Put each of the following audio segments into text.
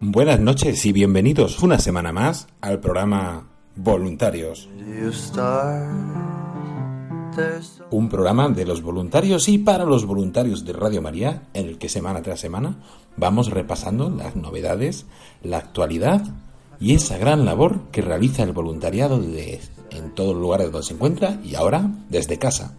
Buenas noches y bienvenidos una semana más al programa Voluntarios, un programa de los voluntarios y para los voluntarios de Radio María en el que semana tras semana vamos repasando las novedades, la actualidad y esa gran labor que realiza el voluntariado de- en todos los lugares donde se encuentra y ahora desde casa.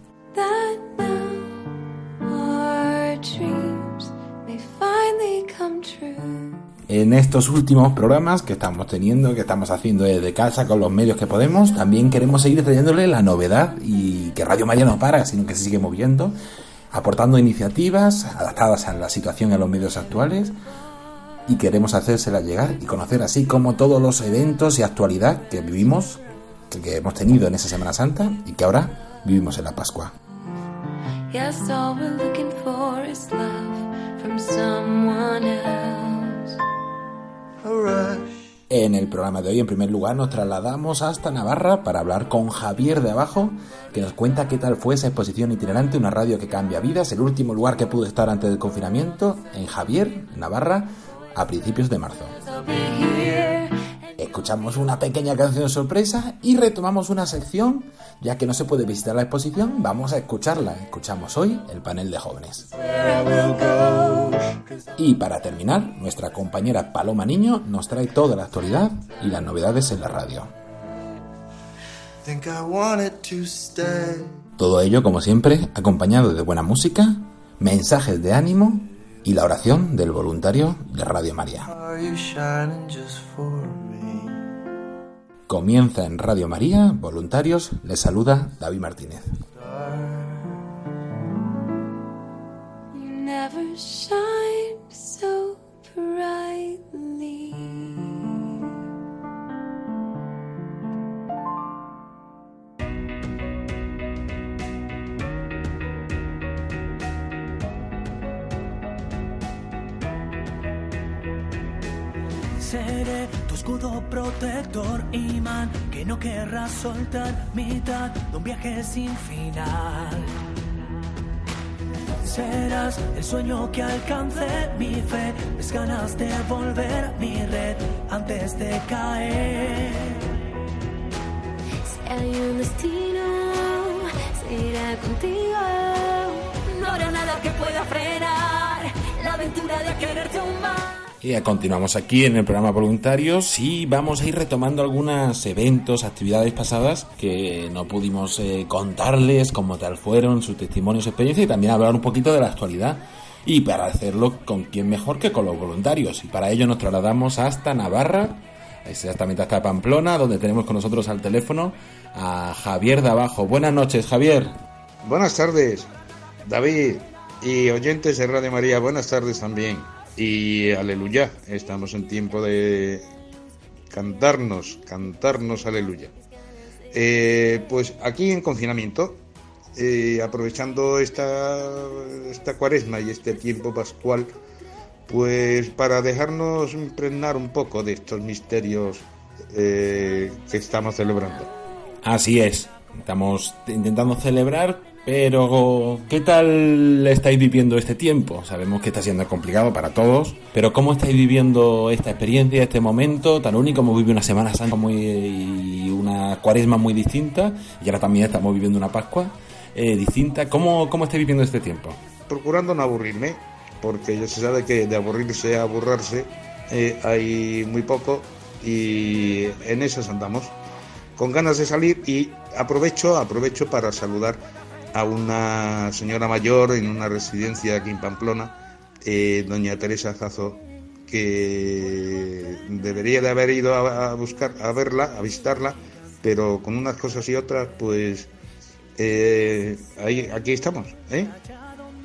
En estos últimos programas que estamos teniendo, que estamos haciendo desde casa con los medios que podemos, también queremos seguir trayéndole la novedad y que Radio María no para, sino que se sigue moviendo, aportando iniciativas adaptadas a la situación y a los medios actuales y queremos hacérsela llegar y conocer así como todos los eventos y actualidad que vivimos, que, hemos tenido en esa Semana Santa y que ahora vivimos en la Pascua. Yes, all we're looking for is love from someone else. En el programa de hoy, en primer lugar, nos trasladamos hasta Navarra para hablar con Javier de Abajo, que nos cuenta qué tal fue esa exposición itinerante, una radio que cambia vidas, el último lugar que pudo estar antes del confinamiento, en Javier, Navarra, a principios de marzo. Escuchamos una pequeña canción sorpresa y retomamos una sección, ya que no se puede visitar la exposición, vamos a escucharla. Escuchamos hoy el panel de jóvenes. Y para terminar, nuestra compañera Paloma Niño nos trae toda la actualidad y las novedades en la radio. Todo ello, como siempre, acompañado de buena música, mensajes de ánimo y la oración del voluntario de Radio María. Comienza en Radio María, voluntarios, les saluda David Martínez. Never shine so brightly. Seré tu escudo protector, imán, que no querrás soltar, mitad de un viaje sin final. Serás el sueño que alcance mi fe, mis ganas de volver mi red antes de caer. Si hay un destino, será contigo. No habrá nada que pueda frenar la aventura de quererte aún más. Y continuamos aquí en el programa Voluntarios y vamos a ir retomando algunos eventos, actividades pasadas que no pudimos eh, contarles como tal fueron, sus testimonios, su experiencia y también hablar un poquito de la actualidad. Y para hacerlo, ¿con quién mejor que con los voluntarios? Y para ello nos trasladamos hasta Navarra, exactamente hasta Pamplona, donde tenemos con nosotros al teléfono a Javier de Abajo. Buenas noches, Javier. Buenas tardes, David y oyentes de Radio María, buenas tardes también. Y aleluya, estamos en tiempo de cantarnos, cantarnos aleluya. Eh, pues aquí en confinamiento, eh, aprovechando esta, esta cuaresma y este tiempo pascual, pues para dejarnos impregnar un poco de estos misterios eh, que estamos celebrando. Así es, estamos intentando celebrar Pero, ¿qué tal estáis viviendo este tiempo? Sabemos que está siendo complicado para todos, pero ¿cómo estáis viviendo esta experiencia, este momento tan único? Hemos vivido una Semana Santa muy, y una cuaresma muy distinta, y ahora también estamos viviendo una Pascua eh, distinta. ¿Cómo, ¿Cómo estáis viviendo este tiempo? Procurando no aburrirme, porque ya se sabe que de aburrirse a aburrarse eh, hay muy poco, y en esas andamos, con ganas de salir, y aprovecho, aprovecho para saludar a una señora mayor en una residencia aquí en Pamplona, eh, doña Teresa Zazo, que debería de haber ido a, a, buscar, a verla, a visitarla, pero con unas cosas y otras, pues eh, aquí estamos. ¿eh?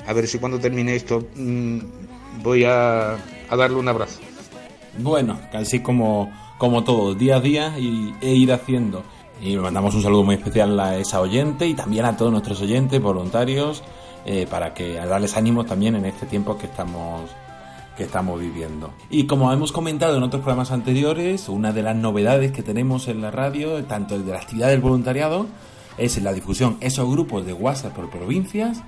A ver si cuando termine esto mmm, voy a, a, darle un abrazo. Bueno, casi como, como todo, día a día y, e ir haciendo. Y mandamos un saludo muy especial a esa oyente y también a todos nuestros oyentes, voluntarios, eh, para que darles ánimos también en este tiempo que estamos que estamos viviendo. Y como hemos comentado en otros programas anteriores, una de las novedades que tenemos en la radio, tanto de la actividad del voluntariado, es la difusión esos grupos de WhatsApp por provincias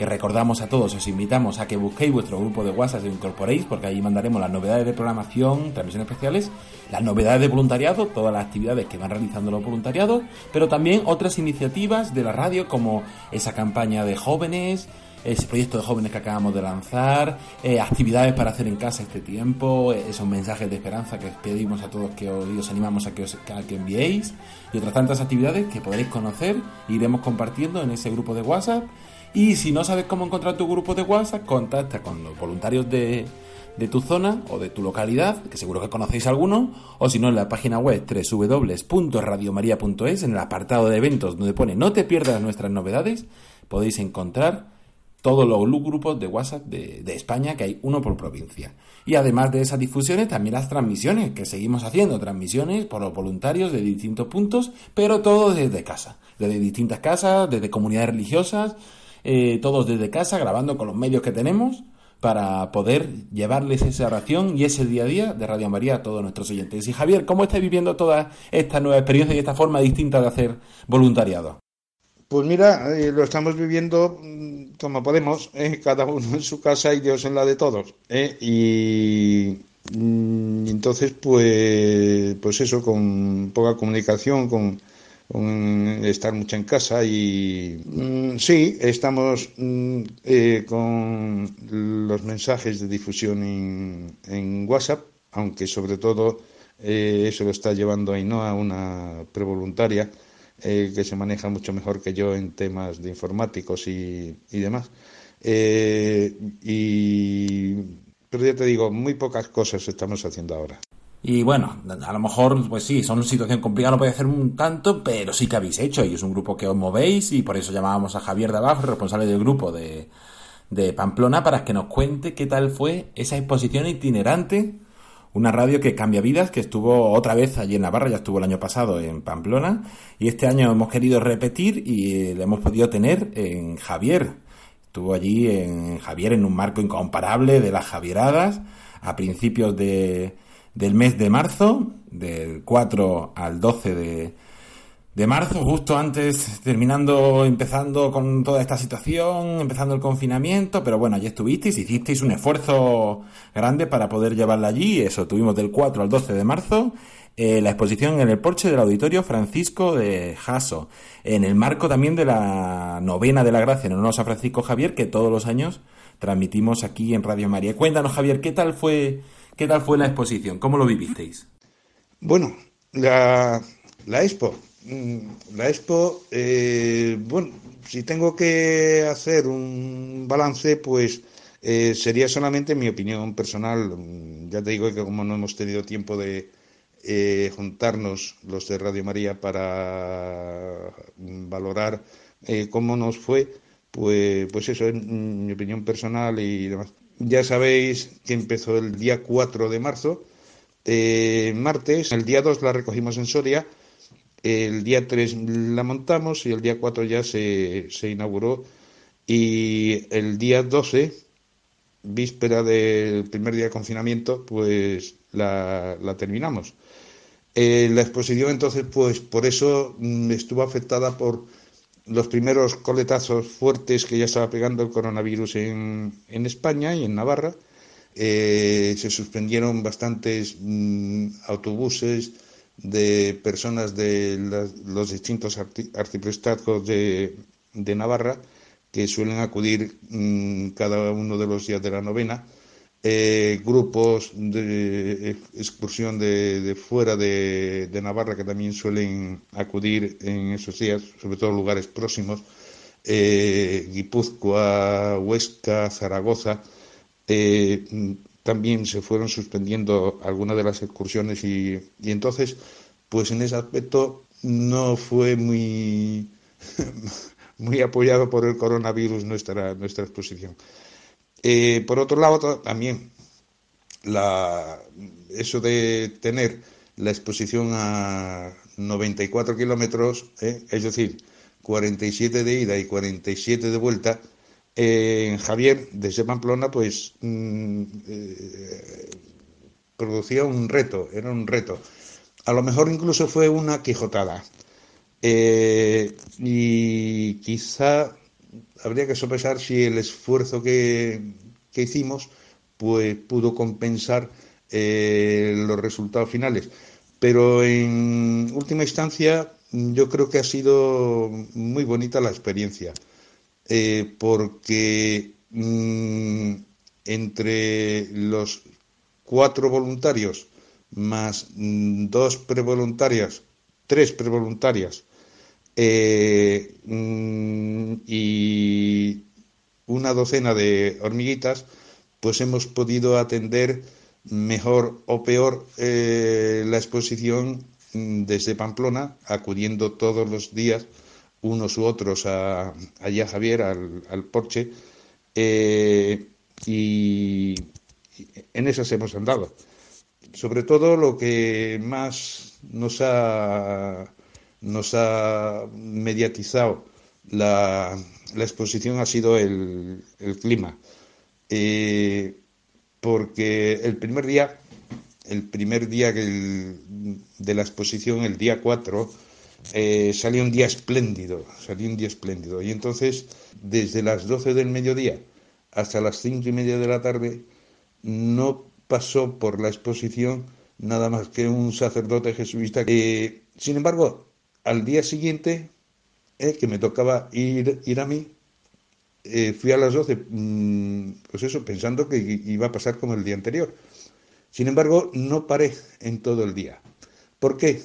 que recordamos a todos, os invitamos a que busquéis vuestro grupo de WhatsApp y lo incorporéis, porque ahí mandaremos las novedades de programación, transmisiones especiales, las novedades de voluntariado, todas las actividades que van realizando los voluntariados, pero también otras iniciativas de la radio, como esa campaña de jóvenes, ese proyecto de jóvenes que acabamos de lanzar, eh, actividades para hacer en casa este tiempo, esos mensajes de esperanza que os pedimos a todos que os, os animamos a que, os, enviéis, y otras tantas actividades que podréis conocer e iremos compartiendo en ese grupo de WhatsApp. Y si no sabes cómo encontrar tu grupo de WhatsApp, contacta con los voluntarios de, de tu zona o de tu localidad, que seguro que conocéis alguno, o si no en la página web www.radiomaria.es, en el apartado de eventos donde pone no te pierdas nuestras novedades, podéis encontrar todos los grupos de WhatsApp de, de, España, que hay uno por provincia. Y además de esas difusiones, también las transmisiones, que seguimos haciendo, transmisiones por los voluntarios de distintos puntos, pero todo desde casa, desde distintas casas, desde comunidades religiosas, eh, todos desde casa, grabando con los medios que tenemos para poder llevarles esa oración y ese día a día de Radio María a todos nuestros oyentes. Y Javier, ¿cómo estáis viviendo toda esta nueva experiencia y esta forma distinta de hacer voluntariado? Pues mira, eh, lo estamos viviendo como podemos, eh, cada uno en su casa y Dios en la de todos. Eh, y, y, entonces, pues, pues eso, con poca comunicación, con, con estar mucho en casa y mm, sí, estamos mm, eh, con los mensajes de difusión en, en WhatsApp, aunque sobre todo eh, eso lo está llevando Ainhoa, una prevoluntaria, eh, que se maneja mucho mejor que yo en temas de informáticos y, y demás. Eh, y, pero ya te digo, muy pocas cosas estamos haciendo ahora. Y bueno, a lo mejor, pues sí, son una situación complicada, no puede hacer un tanto, pero sí que habéis hecho, y es un grupo que os movéis, y por eso llamábamos a Javier de abajo, responsable del grupo de, de Pamplona, para que nos cuente qué tal fue esa exposición itinerante una radio que cambia vidas, que estuvo otra vez allí en Navarra, ya estuvo el año pasado en Pamplona, y este año hemos querido repetir y le hemos podido tener en Javier. Estuvo allí en Javier en un marco incomparable de las Javieradas a principios de, del mes de marzo, del 4 al 12 de, de marzo, justo antes, terminando, empezando con toda esta situación, empezando el confinamiento, pero bueno, allí estuvisteis, hicisteis un esfuerzo grande para poder llevarla allí, eso, tuvimos del 4 al 12 de marzo, eh, la exposición en el porche del Auditorio Francisco de Jaso, en el marco también de la novena de la gracia en honor a Francisco Javier, que todos los años transmitimos aquí en Radio María. Cuéntanos, Javier, ¿qué tal fue, qué tal fue la exposición? ¿Cómo lo vivisteis? Bueno, la, la expo, la Expo, eh, bueno, si tengo que hacer un balance, pues eh, sería solamente mi opinión personal. Ya te digo que como no hemos tenido tiempo de eh, juntarnos los de Radio María para valorar eh, cómo nos fue, pues, pues eso es mi opinión personal y demás. Ya sabéis que empezó el día 4 de marzo, martes, el día 2 la recogimos en Soria, el día 3 la montamos y el día 4 ya se, se inauguró. Y el día 12, víspera del primer día de confinamiento, pues la, la terminamos. Eh, la exposición entonces, pues por eso mm, estuvo afectada por los primeros coletazos fuertes que ya estaba pegando el coronavirus en, en España y en Navarra. Eh, se suspendieron bastantes mm, autobuses de personas de los distintos arti- de, de Navarra que suelen acudir mm, cada uno de los días de la novena. Eh, grupos de excursión de, fuera de, Navarra que también suelen acudir en esos días, sobre todo lugares próximos, eh, Guipúzcoa, Huesca, Zaragoza, eh, también se fueron suspendiendo algunas de las excursiones y, y entonces, pues en ese aspecto no fue muy, muy apoyado por el coronavirus nuestra, nuestra exposición. Eh, por otro lado, ta- también eso de tener la exposición a 94 kilómetros, ¿eh? es decir, 47 de ida y 47 de vuelta, eh, en Javier, desde Pamplona, pues mm, producía un reto, era un reto. A lo mejor incluso fue una quijotada. Y quizá habría que sopesar si el esfuerzo que, que hicimos pues pudo compensar eh, los resultados finales. Pero en última instancia yo creo que ha sido muy bonita la experiencia, eh, porque mm, entre los cuatro voluntarios más mm, dos prevoluntarias, tres prevoluntarias eh, mm, y una docena de hormiguitas, pues hemos podido atender mejor o peor eh, la exposición mm, desde Pamplona, acudiendo todos los días unos u otros a, allá Javier, al, al Porche, eh, y, en esas hemos andado. Sobre todo lo que más nos ha, nos ha mediatizado la, la exposición ha sido el, el clima. Eh, porque el primer día, el primer día que el- de la exposición, el día 4, eh, salió un día espléndido, salió un día espléndido. Y entonces, desde las 12 del mediodía hasta las cinco y media de la tarde, no pasó por la exposición nada más que un sacerdote jesuita. Eh, sin embargo, al día siguiente, eh, que me tocaba ir, ir a mí, eh, fui a las 12, mm, pues eso, pensando que iba a pasar como el día anterior. Sin embargo, no paré en todo el día. ¿Por qué?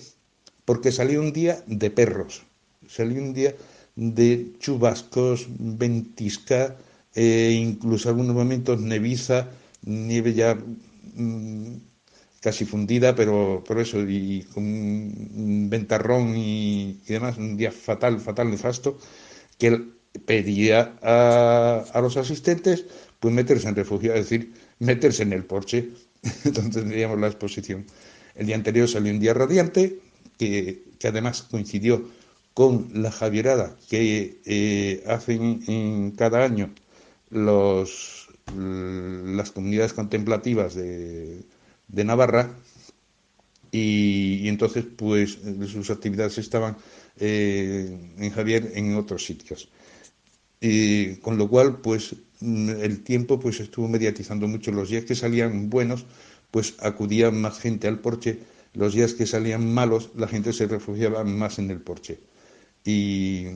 Porque salió un día de perros, salió un día de chubascos, ventisca, eh, incluso algunos momentos neviza, nieve ya mm, casi fundida, pero, pero eso, y con un ventarrón y, y demás, un día fatal, fatal, nefasto, que él pedía a, a los asistentes pues meterse en refugio, es decir, meterse en el porche, donde tendríamos la exposición. El día anterior salió un día radiante, que, que además coincidió con la Javierada que eh, hacen en cada año los, las comunidades contemplativas de, de Navarra, y, entonces pues sus actividades estaban eh, en Javier en otros sitios. Y con lo cual, pues mm, el tiempo pues estuvo mediatizando mucho. Los días que salían buenos, pues acudía más gente al porche. Los días que salían malos, la gente se refugiaba más en el porche. Y,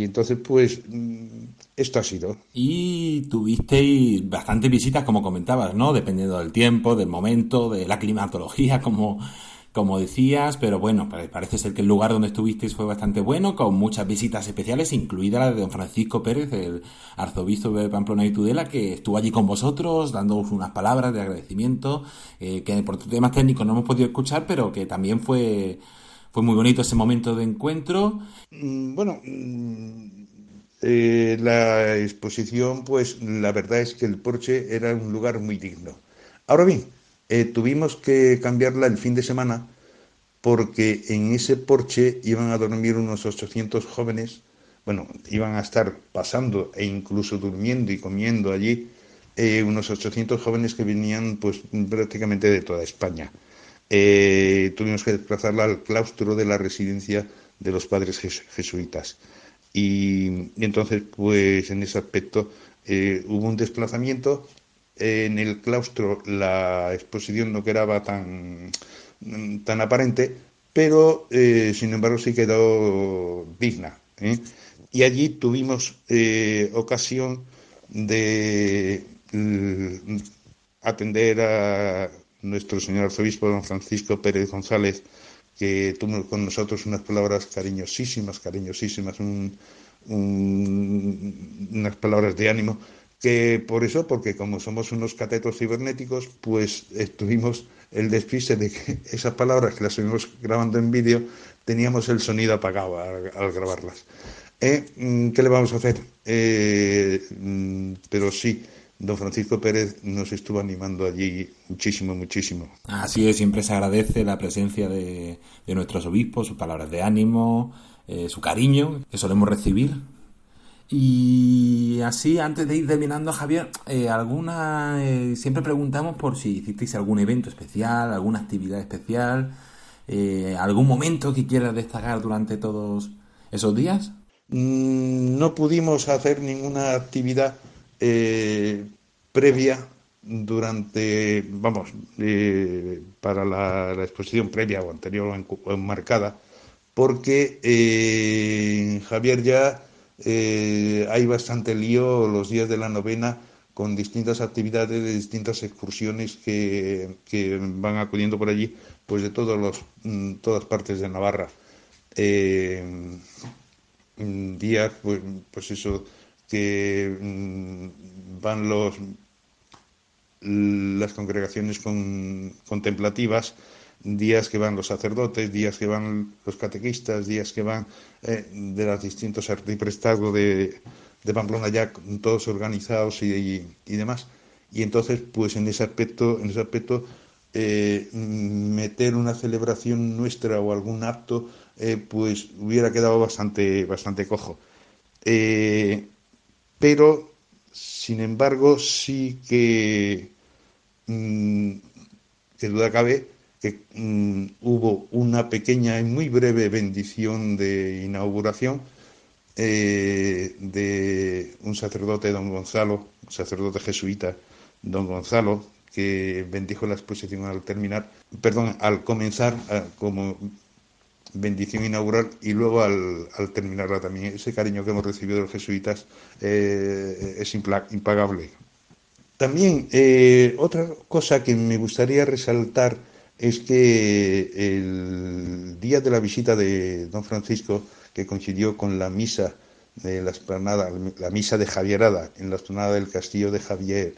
y entonces, pues, mm, esto ha sido. Y tuvisteis bastantes visitas, como comentabas, ¿no? Dependiendo del tiempo, del momento, de la climatología, como, como decías, pero bueno, pare- parece ser que el lugar donde estuvisteis fue bastante bueno, con muchas visitas especiales, incluida la de don Francisco Pérez, el arzobispo de Pamplona y Tudela, que estuvo allí con vosotros, dándoos unas palabras de agradecimiento, eh, que por temas técnicos no hemos podido escuchar, pero que también fue, fue muy bonito ese momento de encuentro. Mm, Bueno, mm, eh, la exposición, pues la verdad es que el porche era un lugar muy digno. Ahora bien, eh, tuvimos que cambiarla el fin de semana porque en ese porche iban a dormir unos 800 jóvenes, bueno, iban a estar pasando e incluso durmiendo y comiendo allí eh, unos 800 jóvenes que venían pues prácticamente de toda España. Eh, tuvimos que desplazarla al claustro de la residencia de los padres jes- jesuitas. Y, entonces, pues en ese aspecto eh, hubo un desplazamiento. En el claustro la exposición no quedaba tan, tan aparente, pero eh, sin embargo sí quedó digna. Y allí tuvimos ocasión de mm, atender a nuestro señor arzobispo don Francisco Pérez González, que tuvo con nosotros unas palabras cariñosísimas, cariñosísimas, un, un, unas palabras de ánimo, que por eso, porque como somos unos catetos cibernéticos, pues tuvimos el despiste de que esas palabras que las estuvimos grabando en vídeo, teníamos el sonido apagado al, al grabarlas. Eh, mm, ¿Qué le vamos a hacer? Eh, mm, pero sí, don Francisco Pérez nos estuvo animando allí muchísimo, muchísimo. Así es, siempre se agradece la presencia de, de nuestros obispos, sus palabras de ánimo, eh, su cariño que solemos recibir. Y así, antes de ir terminando, Javier, eh, alguna eh, siempre preguntamos por si hicisteis algún evento especial, alguna actividad especial, eh, algún momento que quieras destacar durante todos esos días. Mm, No pudimos hacer ninguna actividad eh, previa durante, vamos, eh, para la, exposición previa o anterior o enmarcada, porque eh, Javier ya eh, hay bastante lío los días de la novena con distintas actividades, de distintas excursiones que, que van acudiendo por allí, pues de todos los, mm, todas partes de Navarra. Eh, mm, días, pues, pues eso, que mm, van los las congregaciones con- contemplativas, días que van los sacerdotes, días que van los catequistas, días que van eh, de los distintos arciprestazgos de, de Pamplona ya todos organizados y, y- demás. Y entonces, pues en ese aspecto, en ese aspecto eh, meter una celebración nuestra o algún acto, eh, pues hubiera quedado bastante, bastante cojo. Pero, sin embargo, sí que, mm, que duda cabe que mm, hubo una pequeña y muy breve bendición de inauguración eh, de un sacerdote, don Gonzalo, un sacerdote jesuita, don Gonzalo, que bendijo la exposición al terminar, perdón, al comenzar a- como bendición inaugural y luego al, terminarla también. Ese cariño que hemos recibido de los jesuitas eh, es impagable. También eh, otra cosa que me gustaría resaltar es que el día de la visita de don Francisco, que coincidió con la misa de la esplanada, la misa de Javierada en la esplanada del castillo de Javier,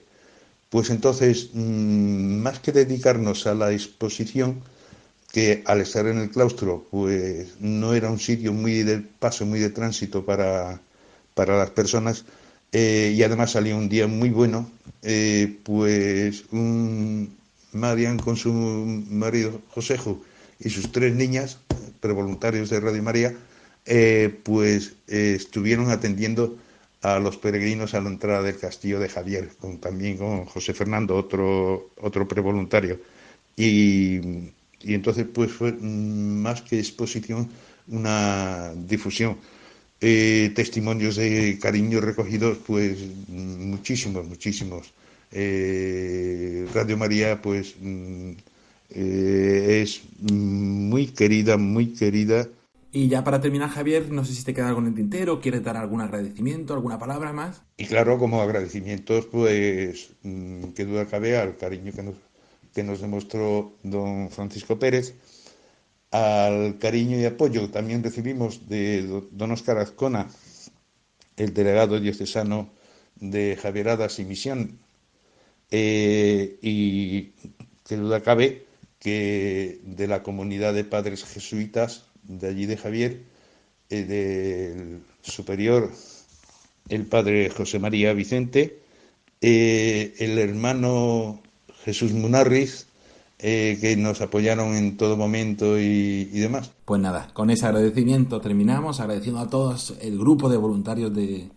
pues entonces, mm, más que dedicarnos a la exposición, que al estar en el claustro, pues no era un sitio muy de paso, muy de tránsito para, para las personas, eh, y además salía un día muy bueno, eh, pues un Marian con su marido Josejo y sus tres niñas, prevoluntarios de Radio María, eh, pues estuvieron atendiendo a los peregrinos a la entrada del castillo de Javier, con, también con José Fernando, otro, otro prevoluntario. Y, y entonces, pues fue mm, más que exposición, una difusión. Eh, testimonios de cariño recogidos, pues muchísimos, muchísimos. Eh, Radio María, pues mm, eh, es muy querida, muy querida. Y ya para terminar, Javier, no sé si te queda algo en el tintero, quieres dar algún agradecimiento, alguna palabra más. Y claro, como agradecimientos, pues, mm, que duda cabe al cariño que nos, que nos demostró don Francisco Pérez, al cariño y apoyo también recibimos de do- don Oscar Azcona, el delegado diocesano de Javieradas y Misión, eh, y que duda cabe que de la comunidad de padres jesuitas de allí de Javier, eh, del superior el padre José María Vicente, eh, el hermano Jesús Munarriz, eh, que nos apoyaron en todo momento y, demás. Pues nada, con ese agradecimiento terminamos, agradeciendo a todos el grupo de voluntarios de,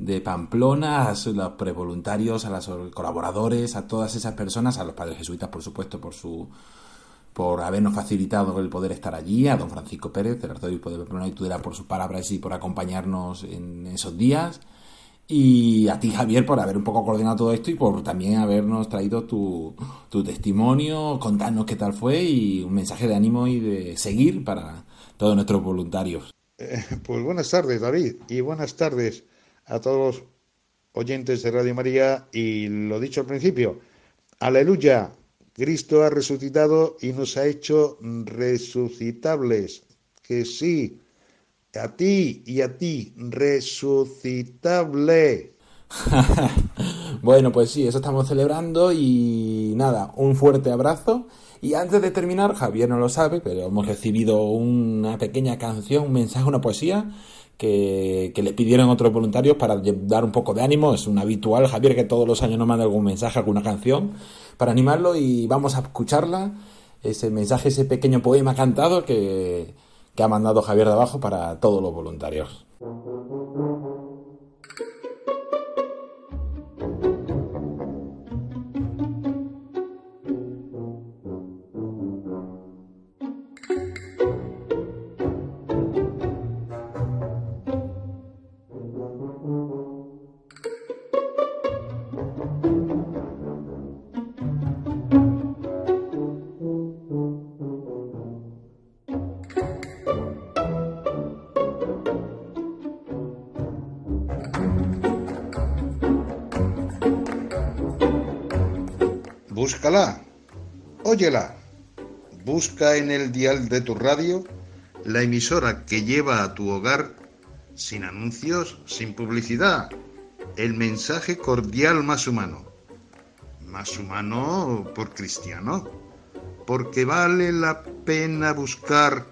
de Pamplona, a los prevoluntarios, a los colaboradores, a todas esas personas, a los padres jesuitas, por supuesto, por su por habernos facilitado el poder estar allí, a don Francisco Pérez, el arzobispo de Pamplona y Tudela, por sus palabras y por acompañarnos en esos días. Y a ti, Javier, por haber un poco coordinado todo esto y por también habernos traído tu, tu testimonio, contarnos qué tal fue y un mensaje de ánimo y de seguir para todos nuestros voluntarios. Eh, pues buenas tardes, David, y buenas tardes a todos los oyentes de Radio María. Y lo dicho al principio, aleluya, Cristo ha resucitado y nos ha hecho resucitables. Que sí, a ti y a ti, resucitable. bueno, pues sí, eso estamos celebrando y nada, un fuerte abrazo. Y antes de terminar, Javier no lo sabe, pero hemos recibido una pequeña canción, un mensaje, una poesía que, que le pidieron otros voluntarios para dar un poco de ánimo. Es un habitual, Javier, que todos los años nos manda algún mensaje, alguna canción para animarlo y vamos a escucharla. Ese mensaje, ese pequeño poema cantado que, que ha mandado Javier de abajo para todos los voluntarios. Búscala, óyela. Busca en el dial de tu radio la emisora que lleva a tu hogar, sin anuncios, sin publicidad, el mensaje cordial más humano. Más humano por cristiano, porque vale la pena buscar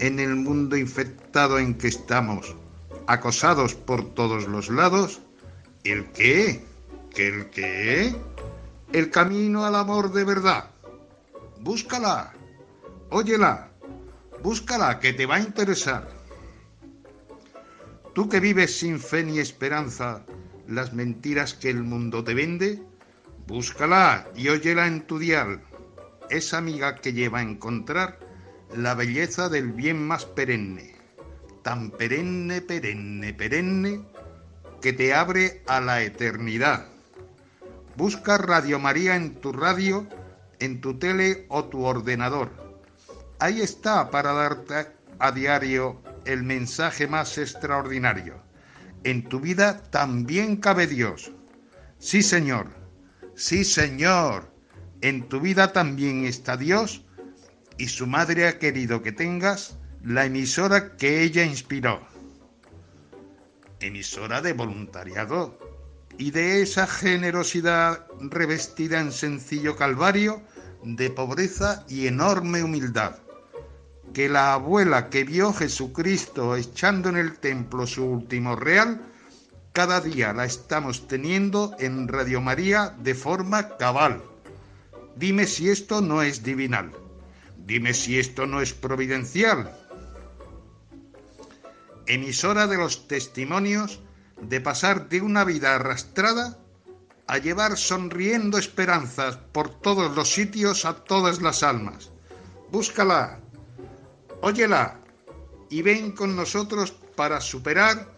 en el mundo infectado en que estamos, acosados por todos los lados, el qué, que el qué el camino al amor de verdad. Búscala, óyela, búscala, que te va a interesar. Tú que vives sin fe ni esperanza las mentiras que el mundo te vende, búscala y óyela en tu dial, esa amiga que lleva a encontrar la belleza del bien más perenne, tan perenne, perenne, perenne, que te abre a la eternidad Busca Radio María en tu radio, en tu tele o tu ordenador. Ahí está para darte a diario el mensaje más extraordinario. En tu vida también cabe Dios. Sí, Señor. Sí, Señor. En tu vida también está Dios y su madre ha querido que tengas la emisora que ella inspiró. Emisora de voluntariado y de esa generosidad revestida en sencillo calvario de pobreza y enorme humildad, que la abuela que vio Jesucristo echando en el templo su último real, cada día la estamos teniendo en Radio María de forma cabal. Dime si esto no es divinal. Dime si esto no es providencial. Emisora de los testimonios de pasar de una vida arrastrada a llevar sonriendo esperanzas por todos los sitios a todas las almas. Búscala, óyela y ven con nosotros para superar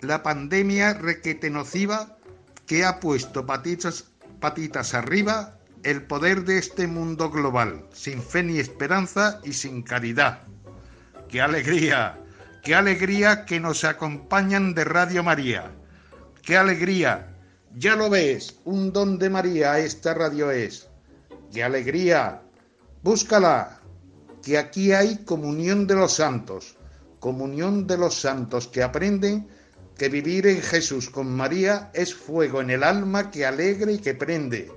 la pandemia requete nociva que ha puesto patitas, patitas arriba el poder de este mundo global, sin fe ni esperanza y sin caridad. ¡Qué alegría! Qué alegría que nos acompañan de Radio María. Qué alegría. Ya lo ves, un don de María esta radio es. Qué alegría. Búscala, que aquí hay comunión de los santos, comunión de los santos que aprenden que vivir en Jesús con María es fuego en el alma que alegra y que prende.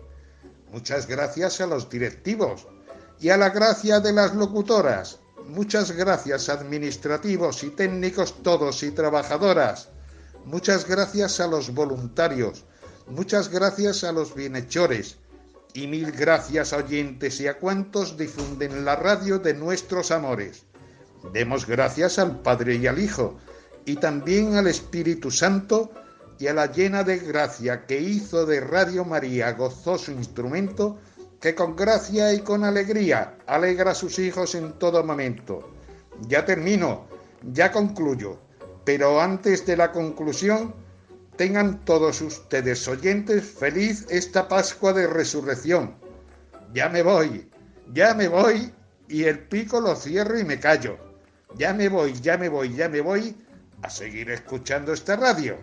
Muchas gracias a los directivos y a la gracia de las locutoras Muchas gracias administrativos y técnicos todos y trabajadoras. Muchas gracias a los voluntarios. Muchas gracias a los bienhechores. Y mil gracias a oyentes y a cuantos difunden la radio de nuestros amores. Demos gracias al Padre y al Hijo, y también al Espíritu Santo y a la llena de gracia que hizo de Radio María gozoso instrumento que con gracia y con alegría alegra a sus hijos en todo momento. Ya termino, ya concluyo, pero antes de la conclusión, tengan todos ustedes oyentes feliz esta Pascua de Resurrección. Ya me voy, ya me voy y el pico lo cierro y me callo. Ya me voy, ya me voy, ya me voy a seguir escuchando esta radio.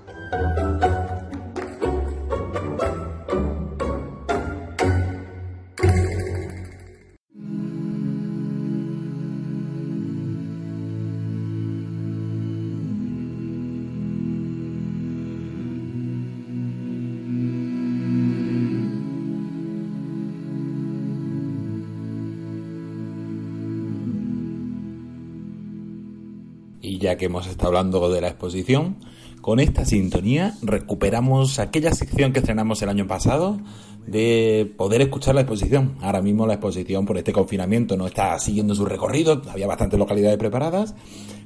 Que hemos estado hablando de la exposición, con esta sintonía recuperamos aquella sección que estrenamos el año pasado de poder escuchar la exposición. Ahora mismo la exposición por este confinamiento no está siguiendo su recorrido, había bastantes localidades preparadas,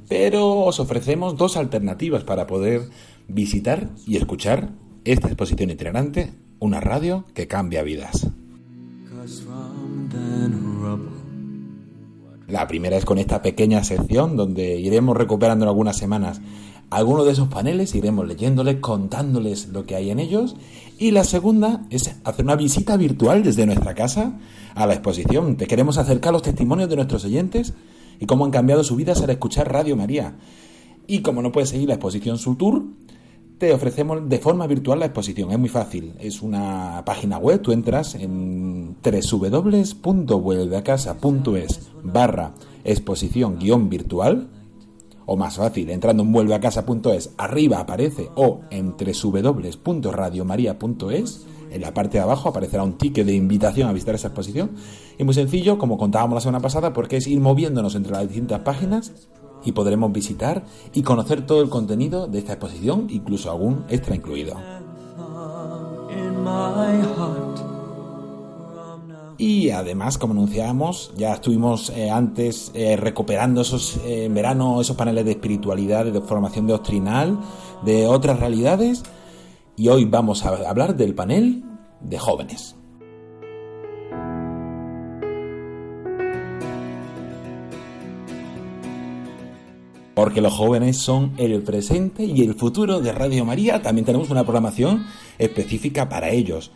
pero os ofrecemos dos alternativas para poder visitar y escuchar esta exposición itinerante, una radio que cambia vidas. La primera es con esta pequeña sección donde iremos recuperando en algunas semanas algunos de esos paneles, iremos leyéndoles, contándoles lo que hay en ellos. Y la segunda es hacer una visita virtual desde nuestra casa a la exposición. Te queremos acercar los testimonios de nuestros oyentes y cómo han cambiado su vida al escuchar Radio María. Y como no puedes seguir la exposición su tour, te ofrecemos de forma virtual la exposición. Es muy fácil. Es una página web. Tú entras en www.vuelveacasa.es barra exposición guion virtual. O más fácil, entrando en vuelveacasa.es, arriba aparece, o en www.radiomaria.es, en la parte de abajo aparecerá un ticket de invitación a visitar esa exposición. Y muy sencillo, como contábamos la semana pasada, porque es ir moviéndonos entre las distintas páginas y podremos visitar y conocer todo el contenido de esta exposición, incluso algún extra incluido. Y además, como anunciábamos, ya estuvimos eh, antes eh, recuperando esos eh, en verano esos paneles de espiritualidad, de formación doctrinal, de otras realidades. Y hoy vamos a hablar del panel de jóvenes. Porque los jóvenes son el presente y el futuro de Radio María. También tenemos una programación específica para ellos.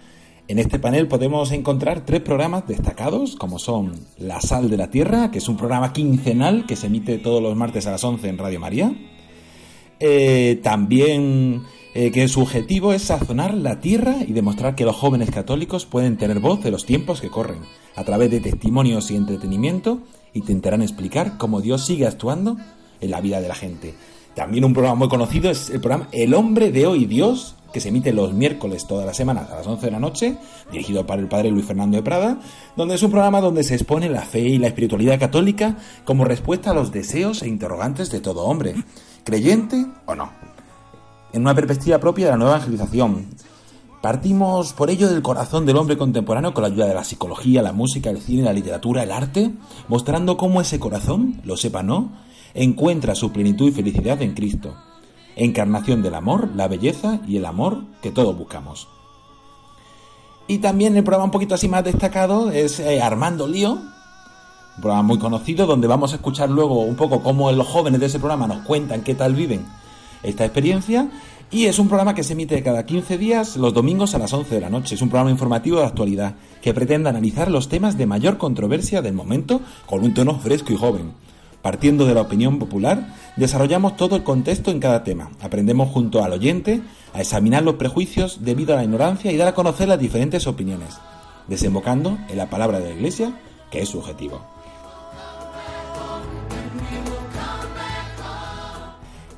En este panel podemos encontrar tres programas destacados, como son La Sal de la Tierra, que es un programa quincenal que se emite todos los martes a las 11 en Radio María. Eh, también eh, que su objetivo es sazonar la tierra y demostrar que los jóvenes católicos pueden tener voz de los tiempos que corren, a través de testimonios y entretenimiento, intentarán explicar cómo Dios sigue actuando en la vida de la gente. También un programa muy conocido es el programa El hombre de hoy Dios, que se emite los miércoles todas las semanas a las 11 de la noche, dirigido por el padre Luis Fernando de Prada, donde es un programa donde se expone la fe y la espiritualidad católica como respuesta a los deseos e interrogantes de todo hombre, creyente o no, en una perspectiva propia de la nueva evangelización. Partimos por ello del corazón del hombre contemporáneo con la ayuda de la psicología, la música, el cine, la literatura, el arte, mostrando cómo ese corazón, lo sepa no, encuentra su plenitud y felicidad en Cristo, encarnación del amor, la belleza y el amor que todos buscamos. Y también el programa un poquito así más destacado es eh, Armando Lío, un programa muy conocido donde vamos a escuchar luego un poco cómo los jóvenes de ese programa nos cuentan qué tal viven esta experiencia. Y es un programa que se emite cada 15 días los domingos a las 11 de la noche. Es un programa informativo de actualidad que pretende analizar los temas de mayor controversia del momento con un tono fresco y joven. Partiendo de la opinión popular, desarrollamos todo el contexto en cada tema. Aprendemos junto al oyente a examinar los prejuicios debido a la ignorancia y dar a conocer las diferentes opiniones, desembocando en la palabra de la Iglesia, que es su objetivo.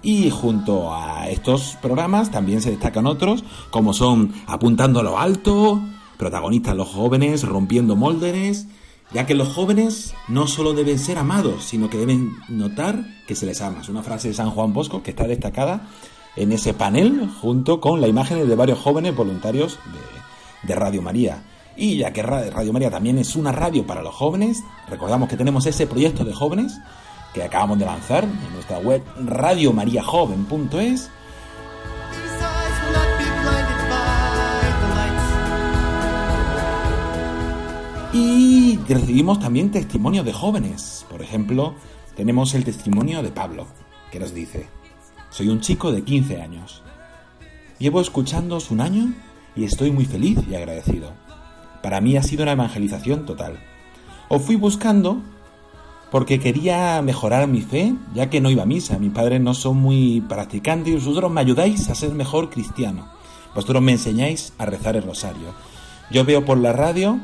Y junto a estos programas también se destacan otros, como son Apuntando a lo Alto, protagonistas los jóvenes, Rompiendo Molderes, ya que los jóvenes no solo deben ser amados, sino que deben notar que se les ama. Es una frase de San Juan Bosco que está destacada en ese panel junto con la imagen de varios jóvenes voluntarios de, de Radio María. Y ya que Radio María también es una radio para los jóvenes, recordamos que tenemos ese proyecto de jóvenes que acabamos de lanzar en nuestra web radiomariajoven.es. recibimos también testimonios de jóvenes. Por ejemplo, tenemos el testimonio de Pablo, que nos dice, soy un chico de 15 años. Llevo escuchándoos un año y estoy muy feliz y agradecido. Para mí ha sido una evangelización total. Os fui buscando porque quería mejorar mi fe, ya que no iba a misa. Mis padres no son muy practicantes y vosotros me ayudáis a ser mejor cristiano. Vosotros me enseñáis a rezar el rosario. Yo veo por la radio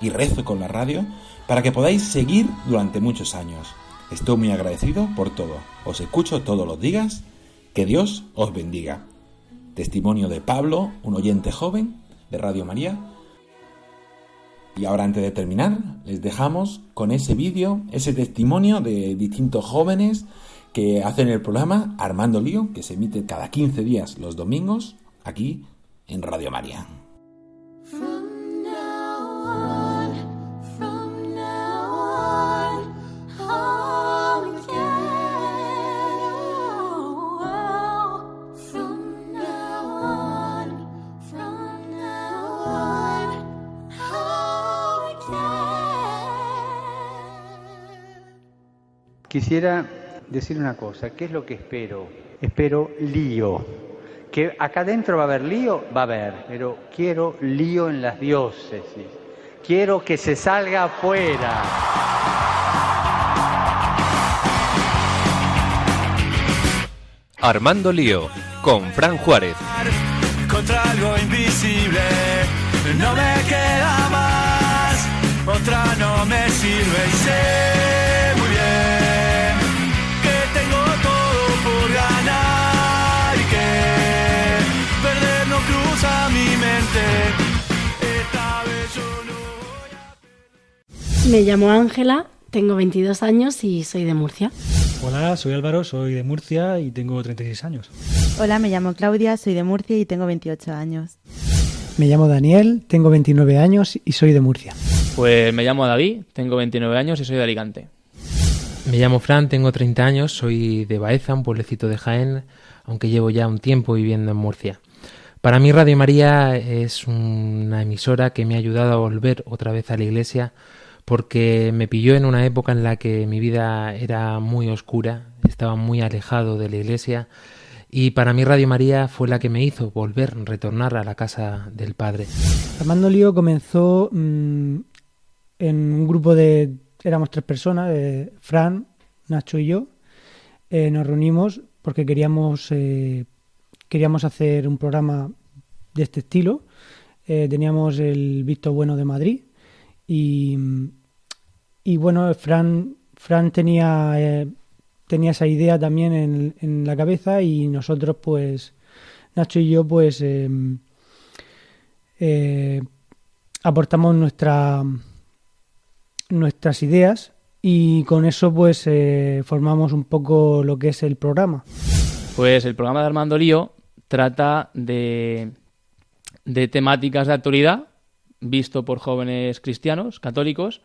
y rezo con la radio para que podáis seguir durante muchos años. Estoy muy agradecido por todo. Os escucho todos los días. Que Dios os bendiga. Testimonio de Pablo, un oyente joven de Radio María. Y ahora antes de terminar, les dejamos con ese vídeo, ese testimonio de distintos jóvenes que hacen el programa Armando Lío, que se emite cada 15 días los domingos aquí en Radio María. Quisiera decir una cosa, ¿qué es lo que espero? Espero lío. Que acá adentro va a haber lío, va a haber, pero quiero lío en las diócesis. Quiero que se salga afuera. Armando Lío, con Fran Juárez. contra algo invisible. No me queda más, otra no me sirve y sé Me llamo Ángela, tengo 22 años y soy de Murcia. Hola, soy Álvaro, soy de Murcia y tengo 36 años. Hola, me llamo Claudia, soy de Murcia y tengo 28 años. Me llamo Daniel, tengo 29 años y soy de Murcia. Pues me llamo David, tengo 29 años y soy de Alicante. Me llamo Fran, tengo 30 años, soy de Baeza, un pueblecito de Jaén, aunque llevo ya un tiempo viviendo en Murcia. Para mí Radio María es una emisora que me ha ayudado a volver otra vez a la iglesia porque me pilló en una época en la que mi vida era muy oscura, estaba muy alejado de la iglesia y para mí Radio María fue la que me hizo volver, retornar a la casa del Padre. Armando Lío comenzó mm, en un grupo de, éramos tres personas, eh, Fran, Nacho y yo, eh, nos reunimos porque queríamos, eh, queríamos hacer un programa de este estilo. Eh, teníamos el Visto Bueno de Madrid y, y bueno, Fran, Fran tenía, eh, tenía esa idea también en, en la cabeza y nosotros pues, Nacho y yo pues eh, eh, aportamos nuestra, nuestras ideas y con eso pues formamos un poco lo que es el programa. Pues el programa de Armando Lío trata de, de temáticas de actualidad visto por jóvenes cristianos, católicos,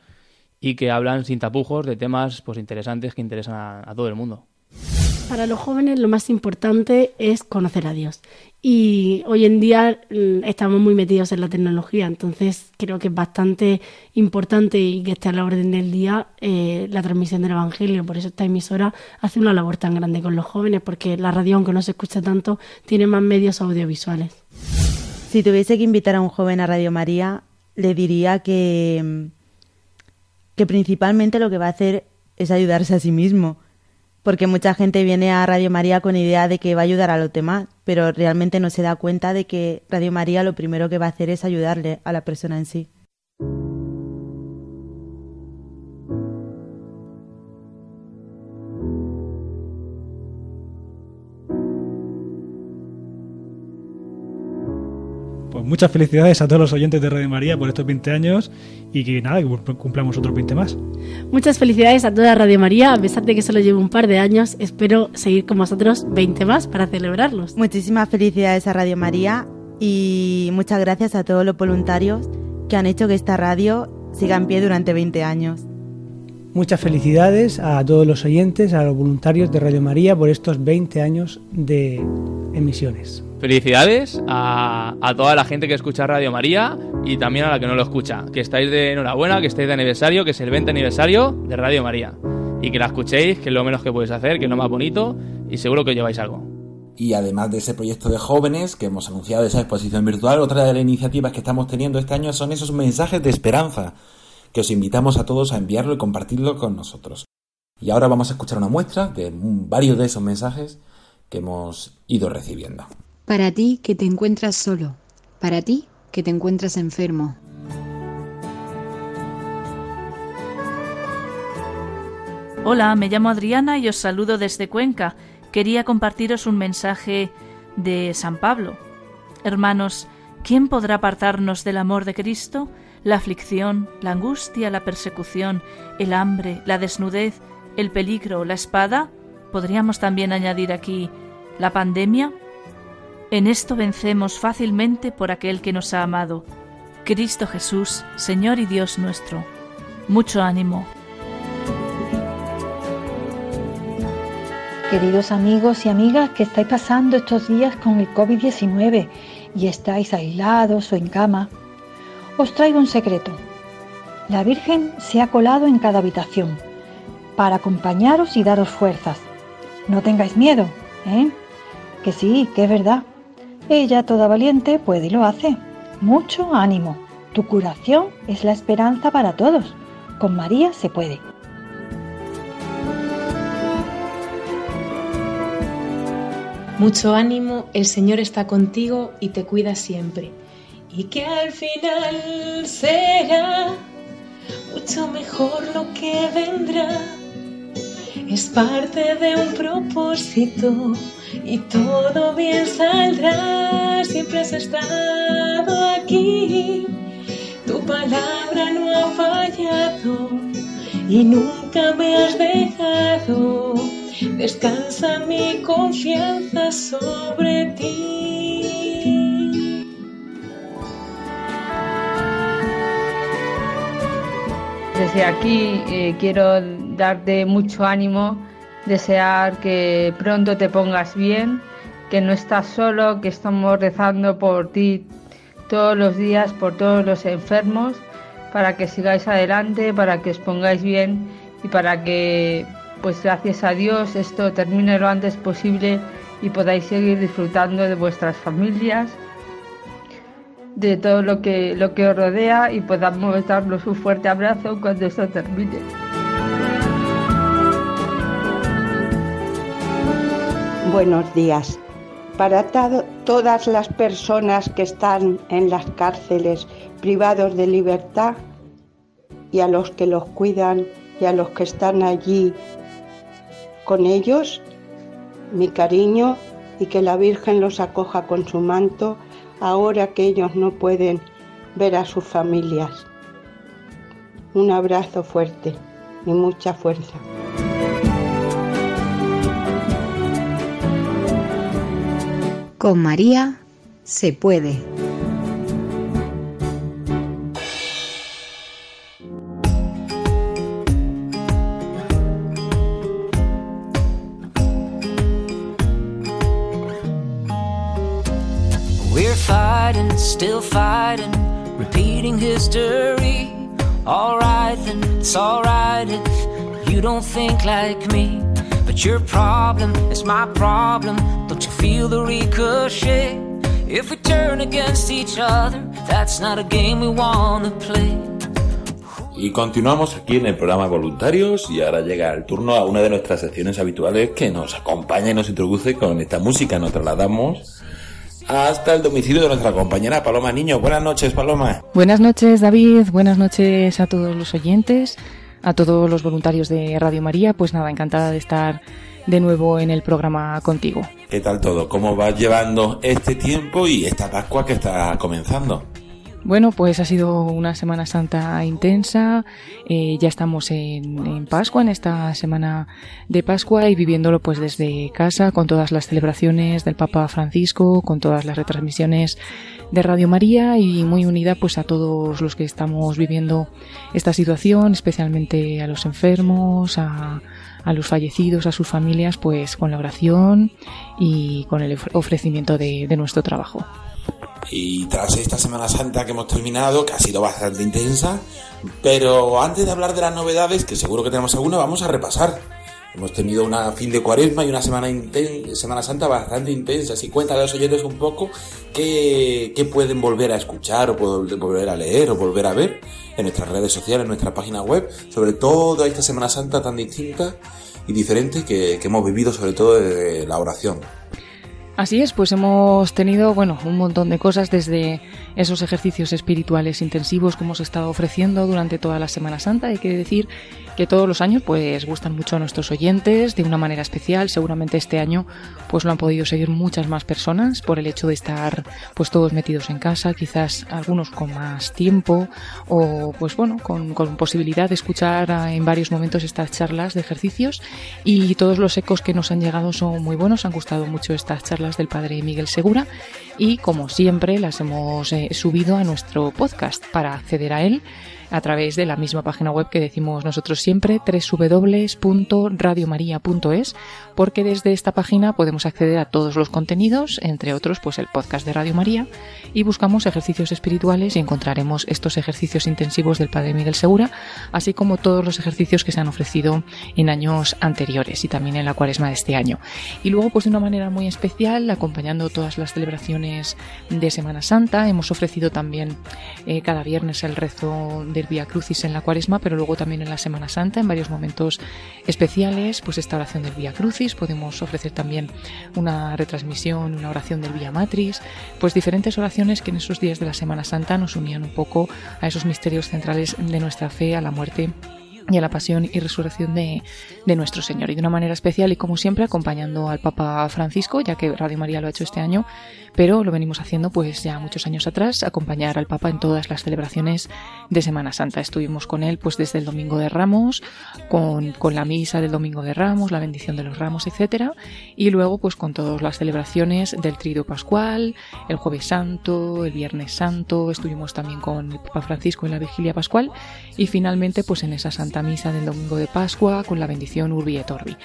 y que hablan sin tapujos de temas pues interesantes que interesan a, a todo el mundo. Para los jóvenes lo más importante es conocer a Dios. Y hoy en día mm, estamos muy metidos en la tecnología, entonces creo que es bastante importante y que esté a la orden del día eh, la transmisión del Evangelio. Por eso esta emisora hace una labor tan grande con los jóvenes, porque la radio, aunque no se escucha tanto, tiene más medios audiovisuales. Si tuviese que invitar a un joven a Radio María, le diría que, que principalmente lo que va a hacer es ayudarse a sí mismo. Porque mucha gente viene a Radio María con idea de que va a ayudar a los demás, pero realmente no se da cuenta de que Radio María lo primero que va a hacer es ayudarle a la persona en sí. Muchas felicidades a todos los oyentes de Radio María por estos 20 años y que nada, que cumplamos otros 20 más. Muchas felicidades a toda Radio María, a pesar de que solo llevo un par de años, espero seguir con vosotros 20 más para celebrarlos. Muchísimas felicidades a Radio María y muchas gracias a todos los voluntarios que han hecho que esta radio siga en pie durante 20 años. Muchas felicidades a todos los oyentes, a los voluntarios de Radio María por estos 20 años de emisiones. Felicidades a, a, toda la gente que escucha Radio María y también a la que no lo escucha. Que estáis de enhorabuena, que estáis de aniversario, que es el 20 aniversario de Radio María. Y que la escuchéis, que es lo menos que podéis hacer, que es lo más bonito y seguro que os lleváis algo. Y además de ese proyecto de jóvenes que hemos anunciado, esa exposición virtual, otra de las iniciativas que estamos teniendo este año son esos mensajes de esperanza que os invitamos a todos a enviarlo y compartirlo con nosotros. Y ahora vamos a escuchar una muestra de varios de esos mensajes que hemos ido recibiendo. Para ti que te encuentras solo, para ti que te encuentras enfermo. Hola, me llamo Adriana y os saludo desde Cuenca. Quería compartiros un mensaje de San Pablo. Hermanos, ¿quién podrá apartarnos del amor de Cristo? La aflicción, la angustia, la persecución, el hambre, la desnudez, el peligro, la espada, podríamos también añadir aquí la pandemia. En esto vencemos fácilmente por aquel que nos ha amado, Cristo Jesús, Señor y Dios nuestro. Mucho ánimo. Queridos amigos y amigas que estáis pasando estos días con el COVID-19 y estáis aislados o en cama, os traigo un secreto. La Virgen se ha colado en cada habitación para acompañaros y daros fuerzas. No tengáis miedo, ¿eh? Que sí, que es verdad. Ella, toda valiente, puede y lo hace. Mucho ánimo. Tu curación es la esperanza para todos. Con María se puede. Mucho ánimo, el Señor está contigo y te cuida siempre y que al final será mucho mejor lo que vendrá. Es parte de un propósito y todo bien saldrá. Siempre has estado aquí, tu palabra no ha fallado y nunca me has dejado. Descansa mi confianza sobre ti. Desde aquí eh, quiero darte mucho ánimo, desear que pronto te pongas bien, que no estás solo, que estamos rezando por ti todos los días, por todos los enfermos, para que sigáis adelante, para que os pongáis bien y para que, pues gracias a Dios, esto termine lo antes posible y podáis seguir disfrutando de vuestras familias de todo lo que, lo que os rodea y podamos darnos un fuerte abrazo cuando esto termine. Buenos días. Para todas las personas que están en las cárceles privados de libertad y a los que los cuidan y a los que están allí con ellos, mi cariño y que la Virgen los acoja con su manto ahora que ellos no pueden ver a sus familias. Un abrazo fuerte y mucha fuerza. Con María se puede. Still fighting, repeating history. Alright, then it's alright if you don't think like me. But your problem is my problem. Don't you feel the ricochet? If we turn against each other, that's not a game we wanna play. Y continuamos aquí en el programa Voluntarios y ahora llega el turno a una de nuestras secciones habituales que nos acompaña y nos introduce con esta música. Nos trasladamos hasta el domicilio de nuestra compañera Paloma Niño. Buenas noches, Paloma. Buenas noches, David. Buenas noches a todos los oyentes, a todos los voluntarios de Radio María. Pues nada, encantada de estar de nuevo en el programa contigo. ¿Qué tal todo? ¿Cómo vas llevando este tiempo y esta Pascua que está comenzando? Bueno, pues ha sido una Semana Santa intensa. Eh, ya estamos en, Pascua, en esta semana de Pascua y viviéndolo pues desde casa con todas las celebraciones del Papa Francisco, con todas las retransmisiones de Radio María y muy unida pues a todos los que estamos viviendo esta situación, especialmente a los enfermos, a, a los fallecidos, a sus familias, pues con la oración y con el ofrecimiento de, de nuestro trabajo. Y tras esta Semana Santa que hemos terminado, que ha sido bastante intensa, pero antes de hablar de las novedades, que seguro que tenemos alguna, vamos a repasar. Hemos tenido una fin de cuaresma y una semana, semana Santa bastante intensa. Si cuéntale a los oyentes un poco qué, pueden volver a escuchar o volver a leer o volver a ver en nuestras redes sociales, en nuestra página web, sobre todo esta Semana Santa tan distinta y diferente que, que hemos vivido sobre todo de la oración. Así es, pues hemos tenido, bueno, un montón de cosas desde esos ejercicios espirituales intensivos que hemos estado ofreciendo durante toda la Semana Santa. Hay que decir que todos los años pues gustan mucho a nuestros oyentes de una manera especial. Seguramente este año pues lo han podido seguir muchas más personas por el hecho de estar pues todos metidos en casa, quizás algunos con más tiempo o pues bueno, con, con posibilidad de escuchar en varios momentos estas charlas de ejercicios y todos los ecos que nos han llegado son muy buenos, han gustado mucho estas charlas del padre Miguel Segura y como siempre las hemos eh, subido a nuestro podcast para acceder a él a través de la misma página web que decimos nosotros siempre, www.radiomaria.es, porque desde esta página podemos acceder a todos los contenidos, entre otros pues el podcast de Radio María, y buscamos ejercicios espirituales y encontraremos estos ejercicios intensivos del Padre Miguel Segura, así como todos los ejercicios que se han ofrecido en años anteriores y también en la cuaresma de este año. Y luego pues de una manera muy especial, acompañando todas las celebraciones de Semana Santa, hemos ofrecido también eh, cada viernes el rezo de del Vía Crucis en la Cuaresma, pero luego también en la Semana Santa, en varios momentos especiales, pues esta oración del Vía Crucis, podemos ofrecer también una retransmisión, una oración del Vía Matris, pues diferentes oraciones que en esos días de la Semana Santa nos unían un poco a esos misterios centrales de nuestra fe, a la muerte y a la pasión y resurrección de, de, nuestro Señor. Y de una manera especial y como siempre acompañando al Papa Francisco, ya que Radio María lo ha hecho este año, pero lo venimos haciendo pues ya muchos años atrás, acompañar al Papa en todas las celebraciones de Semana Santa. Estuvimos con él pues desde el Domingo de Ramos, con, con la misa del Domingo de Ramos, la bendición de los ramos, etcétera, y luego pues con todas las celebraciones del Trido Pascual, el Jueves Santo, el Viernes Santo, estuvimos también con el Papa Francisco en la Vigilia Pascual y finalmente pues en esa Santa Misa del Domingo de Pascua con la bendición Urbi et Orbi.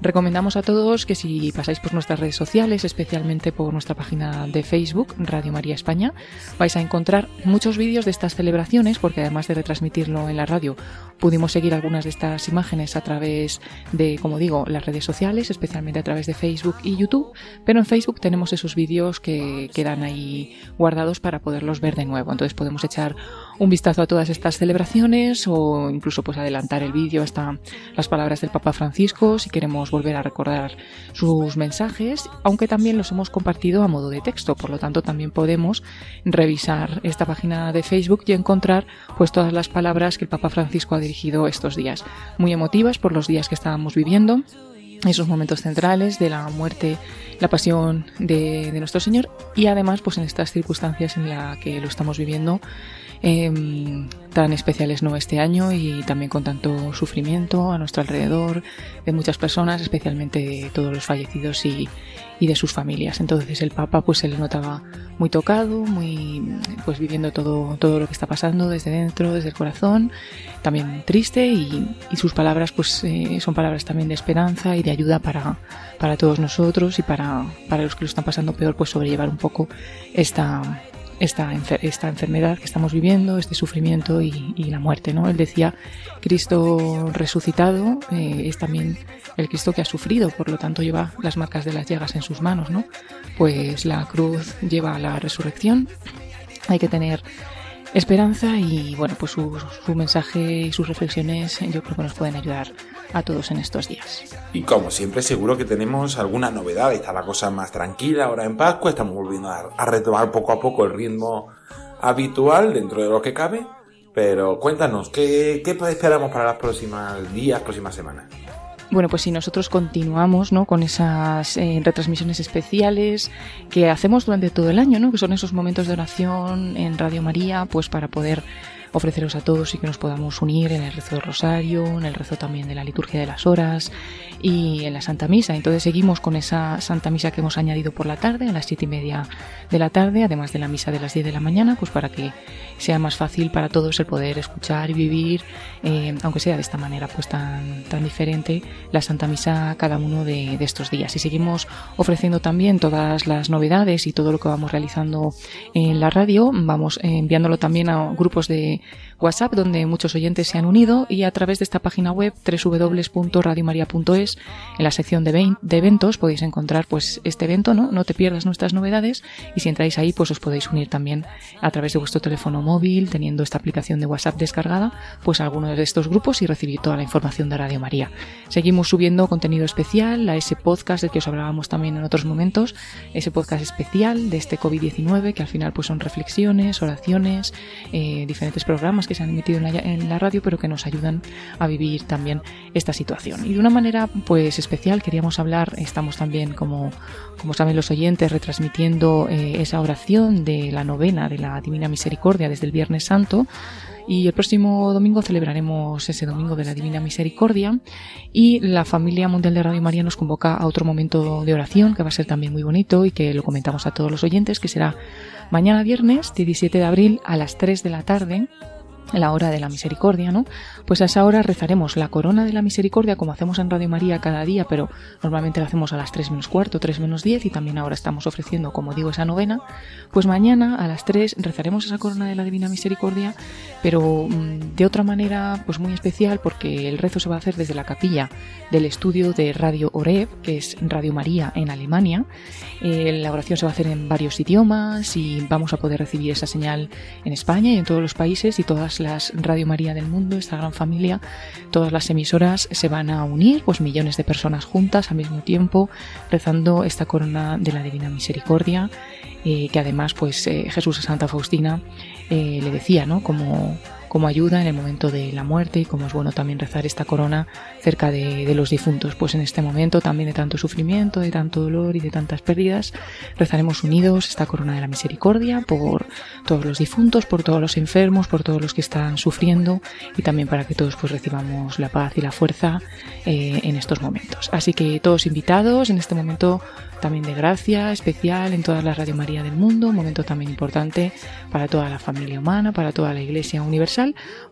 Recomendamos a todos que si pasáis por nuestras redes sociales, especialmente por nuestra página de Facebook, Radio María España, vais a encontrar muchos vídeos de estas celebraciones, porque además de retransmitirlo en la radio, pudimos seguir algunas de estas imágenes a través de, como digo, las redes sociales, especialmente a través de Facebook y YouTube, pero en Facebook tenemos esos vídeos que quedan ahí guardados para poderlos ver de nuevo. Entonces podemos echar un vistazo a todas estas celebraciones o incluso pues adelantar el vídeo hasta las palabras del Papa Francisco si queremos volver a recordar sus mensajes, aunque también los hemos compartido a modo de texto, por lo tanto también podemos revisar esta página de Facebook y encontrar pues todas las palabras que el Papa Francisco ha dirigido estos días, muy emotivas por los días que estábamos viviendo esos momentos centrales de la muerte, la pasión de, de, nuestro Señor y además pues en estas circunstancias en las que lo estamos viviendo eh, tan especiales no este año y también con tanto sufrimiento a nuestro alrededor de muchas personas, especialmente de todos los fallecidos y, y de sus familias. Entonces el Papa pues se le notaba muy tocado, muy pues viviendo todo, todo lo que está pasando desde dentro, desde el corazón, también triste y, y sus palabras pues eh, son palabras también de esperanza y de ayuda para, para todos nosotros y para, para los que lo están pasando peor pues sobrellevar un poco esta esta, esta enfermedad que estamos viviendo, este sufrimiento y, la muerte. ¿no? Él decía, Cristo resucitado eh, es también el Cristo que ha sufrido, por lo tanto lleva las marcas de las llagas en sus manos. ¿no? Pues la cruz lleva a la resurrección. Hay que tener esperanza y bueno, pues su, mensaje y sus reflexiones yo creo que nos pueden ayudar a todos en estos días. Y como siempre seguro que tenemos alguna novedad, está la cosa más tranquila ahora en Pascua, estamos volviendo a, a retomar poco a poco el ritmo habitual dentro de lo que cabe, pero cuéntanos, ¿qué, qué esperamos para los próximos días, próximas semanas? Bueno, pues si nosotros continuamos ¿no? con esas eh, retransmisiones especiales que hacemos durante todo el año, ¿no? que son esos momentos de oración en Radio María, pues para poder ofreceros a todos y que nos podamos unir en el rezo del rosario, en el rezo también de la liturgia de las horas y en la Santa Misa. Entonces seguimos con esa Santa Misa que hemos añadido por la tarde, a las siete y media de la tarde, además de la misa de las 10 de la mañana, pues para que sea más fácil para todos el poder escuchar y vivir, eh, aunque sea de esta manera pues tan, tan diferente, la Santa Misa cada uno de, de estos días. Y seguimos ofreciendo también todas las novedades y todo lo que vamos realizando en la radio, vamos eh, enviándolo también a grupos de WhatsApp donde muchos oyentes se han unido y a través de esta página web www.radiomaria.es en la sección de, eventos podéis encontrar pues este evento, ¿no? No te pierdas nuestras novedades y si entráis ahí pues os podéis unir también a través de vuestro teléfono móvil teniendo esta aplicación de WhatsApp descargada pues a alguno de estos grupos y recibir toda la información de Radio María. Seguimos subiendo contenido especial a ese podcast del que os hablábamos también en otros momentos, ese podcast especial de este COVID-19 que al final pues son reflexiones, oraciones, eh, diferentes programas que se han emitido en la, en la, radio, pero que nos ayudan a vivir también esta situación. Y de una manera pues especial queríamos hablar, estamos también como, como saben los oyentes, retransmitiendo eh, esa oración de la novena de la Divina Misericordia desde el Viernes Santo. Y el próximo domingo celebraremos ese domingo de la Divina Misericordia y la familia mundial de Radio María nos convoca a otro momento de oración que va a ser también muy bonito y que lo comentamos a todos los oyentes, que será mañana viernes 17 de abril a las 3 de la tarde la hora de la misericordia, ¿no? Pues a esa hora rezaremos la corona de la misericordia como hacemos en Radio María cada día, pero normalmente lo hacemos a las 3 menos cuarto, 3 menos 10 y también ahora estamos ofreciendo, como digo, esa novena. Pues mañana a las 3 rezaremos esa corona de la divina misericordia, pero mmm, de otra manera pues muy especial porque el rezo se va a hacer desde la capilla del estudio de Radio Oreb, que es Radio María en Alemania. Eh, la oración se va a hacer en varios idiomas y vamos a poder recibir esa señal en España y en todos los países y todas las Radio María del mundo, esta gran familia, todas las emisoras se van a unir, pues millones de personas juntas al mismo tiempo, rezando esta corona de la Divina Misericordia, eh, que además, pues eh, Jesús a Santa Faustina eh, le decía, ¿no? Como como ayuda en el momento de la muerte y como es bueno también rezar esta corona cerca de, los difuntos. Pues en este momento también de tanto sufrimiento, de tanto dolor y de tantas pérdidas, rezaremos unidos esta corona de la misericordia por todos los difuntos, por todos los enfermos, por todos los que están sufriendo y también para que todos pues recibamos la paz y la fuerza eh, en estos momentos. Así que todos invitados en este momento también de gracia especial en todas las Radio María del mundo, un momento también importante para toda la familia humana, para toda la Iglesia universal,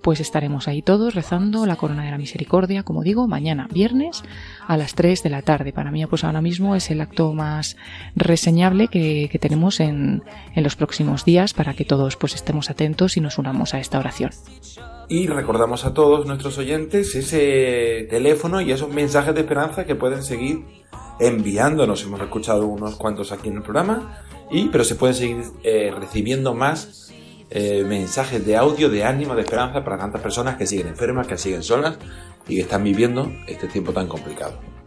pues estaremos ahí todos rezando la corona de la misericordia, como digo, mañana viernes a las 3 de la tarde. Para mí, pues ahora mismo es el acto más reseñable que, tenemos en, en los próximos días para que todos pues estemos atentos y nos unamos a esta oración. Y recordamos a todos nuestros oyentes ese teléfono y esos mensajes de esperanza que pueden seguir enviándonos. Hemos escuchado unos cuantos aquí en el programa, y, pero se pueden seguir eh, recibiendo más eh, mensajes de audio, de ánimo, de esperanza para tantas personas que siguen enfermas, que siguen solas y que están viviendo este tiempo tan complicado.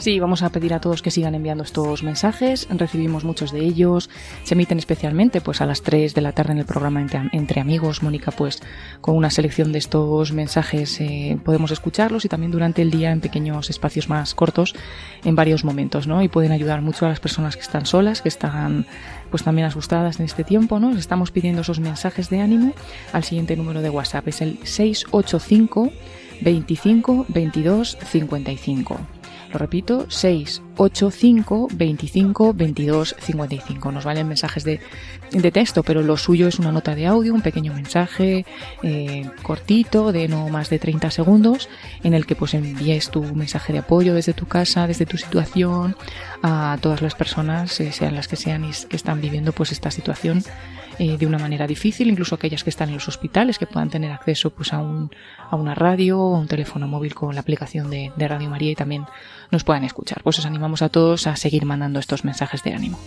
Sí, vamos a pedir a todos que sigan enviando estos mensajes. Recibimos muchos de ellos. Se emiten especialmente pues a las 3 de la tarde en el programa Entre, Amigos. Mónica, pues con una selección de estos mensajes eh, podemos escucharlos y también durante el día en pequeños espacios más cortos en varios momentos, ¿no? Y pueden ayudar mucho a las personas que están solas, que están pues también asustadas en este tiempo, ¿no? Estamos pidiendo esos mensajes de ánimo al siguiente número de WhatsApp. Es el 685 25 22 55. Lo repito, 685 25 22 55. Nos valen mensajes de, de, texto, pero lo suyo es una nota de audio, un pequeño mensaje eh, cortito, de no más de 30 segundos, en el que pues envíes tu mensaje de apoyo desde tu casa, desde tu situación, a todas las personas, eh, sean las que sean y que están viviendo pues esta situación eh, de una manera difícil, incluso aquellas que están en los hospitales, que puedan tener acceso pues, a, un, a una radio o un teléfono móvil con la aplicación de, de Radio María y también nos puedan escuchar. Pues os animamos a todos a seguir mandando estos mensajes de ánimo.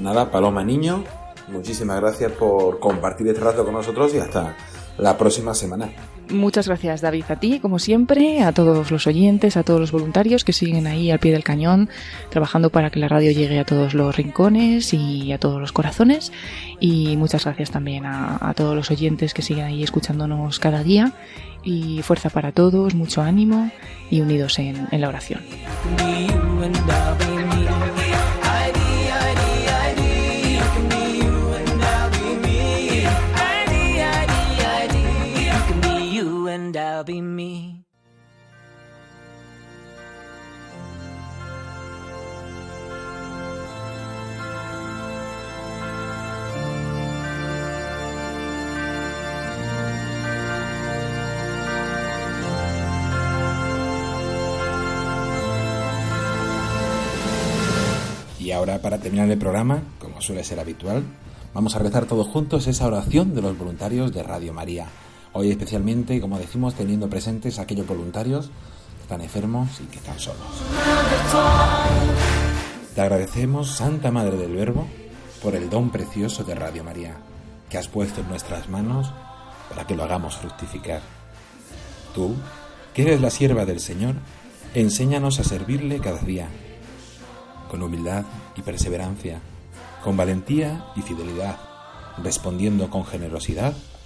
Nada, Paloma Niño, muchísimas gracias por compartir este rato con nosotros y hasta la próxima semana. Muchas gracias David a ti, como siempre, a todos los oyentes, a todos los voluntarios que siguen ahí al pie del cañón, trabajando para que la radio llegue a todos los rincones y a todos los corazones. Y muchas gracias también a, todos los oyentes que siguen ahí escuchándonos cada día. Y fuerza para todos, mucho ánimo y unidos en la oración. Y ahora, para terminar el programa, como suele ser habitual, vamos a rezar todos juntos esa oración de los voluntarios de Radio María. Hoy especialmente, como decimos, teniendo presentes a aquellos voluntarios que están enfermos y que están solos. Te agradecemos, Santa Madre del Verbo, por el don precioso de Radio María, que has puesto en nuestras manos para que lo hagamos fructificar. Tú, que eres la sierva del Señor, enséñanos a servirle cada día, con humildad y perseverancia, con valentía y fidelidad, respondiendo con generosidad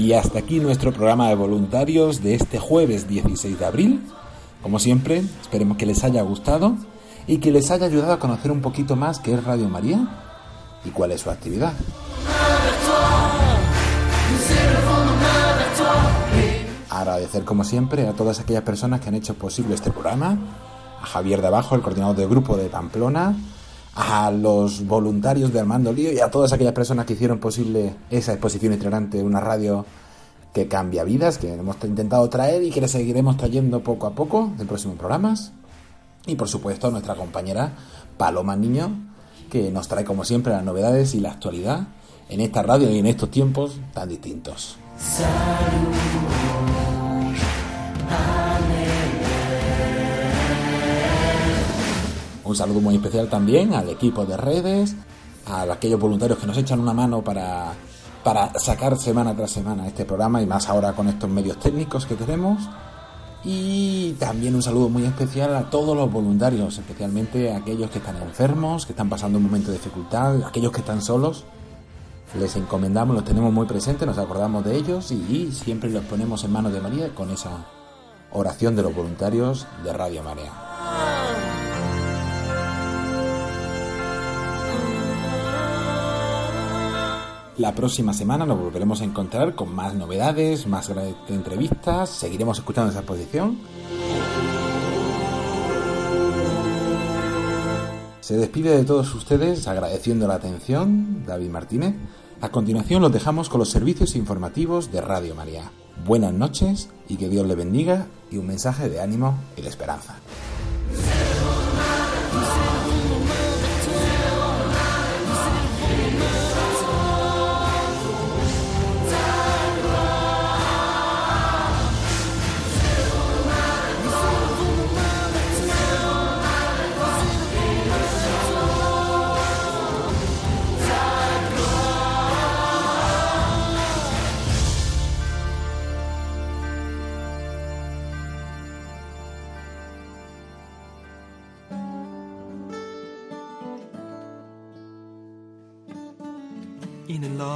Y hasta aquí nuestro programa de voluntarios de este jueves 16 de abril. Como siempre, esperemos que les haya gustado y que les haya ayudado a conocer un poquito más qué es Radio María y cuál es su actividad. Agradecer como siempre a todas aquellas personas que han hecho posible este programa, a Javier de Abajo, el coordinador del grupo de Pamplona, a los voluntarios de Armando Lío y a todas aquellas personas que hicieron posible esa exposición itinerante, una radio que cambia vidas, que hemos intentado traer y que le seguiremos trayendo poco a poco en próximos programas. Y por supuesto a nuestra compañera Paloma Niño, que nos trae como siempre las novedades y la actualidad en esta radio y en estos tiempos tan distintos. Un saludo muy especial también al equipo de redes, a aquellos voluntarios que nos echan una mano para, para sacar semana tras semana este programa y más ahora con estos medios técnicos que tenemos. Y también un saludo muy especial a todos los voluntarios, especialmente a aquellos que están enfermos, que están pasando un momento de dificultad, aquellos que están solos. Les encomendamos, los tenemos muy presentes, nos acordamos de ellos y, siempre los ponemos en manos de María con esa oración de los voluntarios de Radio María. La próxima semana nos volveremos a encontrar con más novedades, más entrevistas, seguiremos escuchando esa exposición. Se despide de todos ustedes agradeciendo la atención, David Martínez. A continuación los dejamos con los servicios informativos de Radio María. Buenas noches y que Dios le bendiga y un mensaje de ánimo y de esperanza.